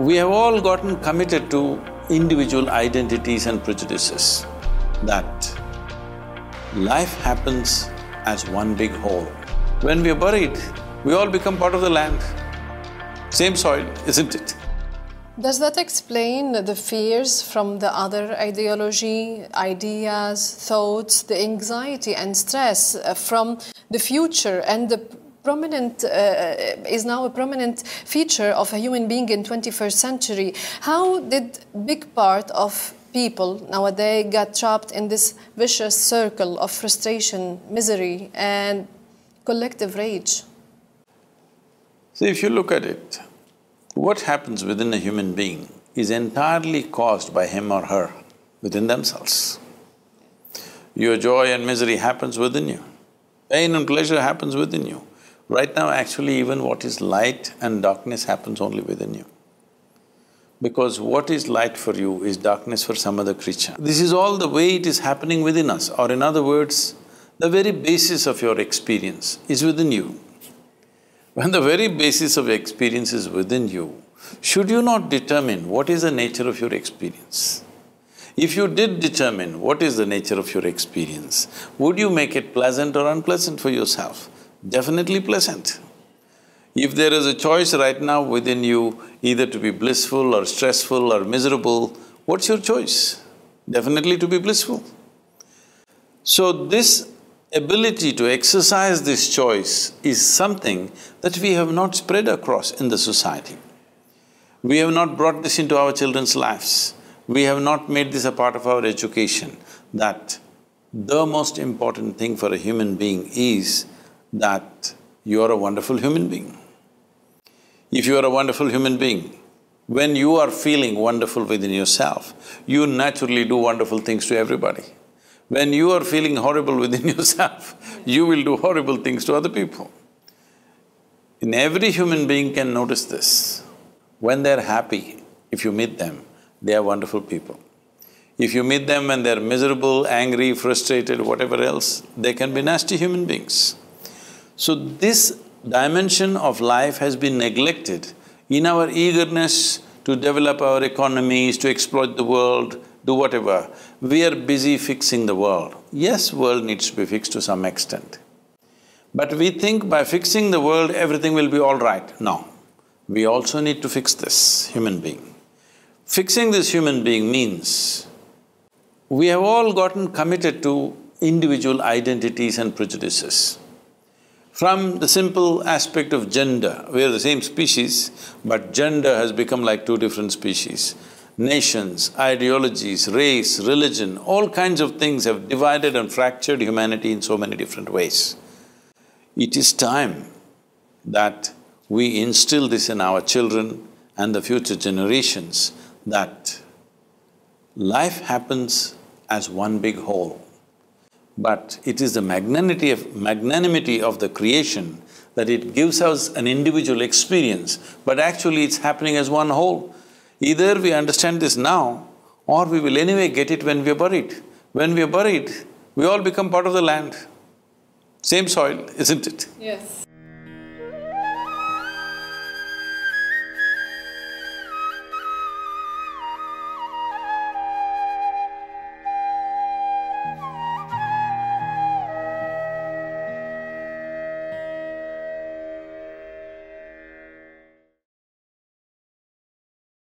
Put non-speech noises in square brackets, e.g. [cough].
We have all gotten committed to individual identities and prejudices, that life happens as one big whole. When we are buried, we all become part of the land. Same soil, isn't it? Does that explain the fears from the other ideology, ideas, thoughts, the anxiety and stress from the future and the prominent uh, is now a prominent feature of a human being in 21st century how did big part of people nowadays get trapped in this vicious circle of frustration misery and collective rage See, if you look at it, what happens within a human being is entirely caused by him or her within themselves. Your joy and misery happens within you. Pain and pleasure happens within you. Right now, actually, even what is light and darkness happens only within you. Because what is light for you is darkness for some other creature. This is all the way it is happening within us, or in other words, the very basis of your experience is within you. When the very basis of experience is within you, should you not determine what is the nature of your experience? If you did determine what is the nature of your experience, would you make it pleasant or unpleasant for yourself? Definitely pleasant. If there is a choice right now within you either to be blissful or stressful or miserable, what's your choice? Definitely to be blissful. So this ability to exercise this choice is something that we have not spread across in the society. We have not brought this into our children's lives. We have not made this a part of our education, that the most important thing for a human being is that you are a wonderful human being. If you are a wonderful human being, when you are feeling wonderful within yourself, you naturally do wonderful things to everybody. When you are feeling horrible within [laughs] yourself, you will do horrible things to other people. In every human being can notice this. When they're happy, if you meet them, they are wonderful people. If you meet them when they're miserable, angry, frustrated, whatever else, they can be nasty human beings. So this dimension of life has been neglected in our eagerness to develop our economies, to exploit the world, do whatever. We are busy fixing the world. Yes, world needs to be fixed to some extent. But we think by fixing the world, everything will be all right. No, we also need to fix this human being. Fixing this human being means we have all gotten committed to individual identities and prejudices. From the simple aspect of gender, we are the same species, but gender has become like two different species. Nations, ideologies, race, religion, all kinds of things have divided and fractured humanity in so many different ways. It is time that we instill this in our children and the future generations that life happens as one big whole. But it is the magnanimity of… magnanimity of the creation that it gives us an individual experience, but actually it's happening as one whole. Either we understand this now, or we will anyway get it when we are buried. When we are buried, we all become part of the land. Same soil, isn't it? yes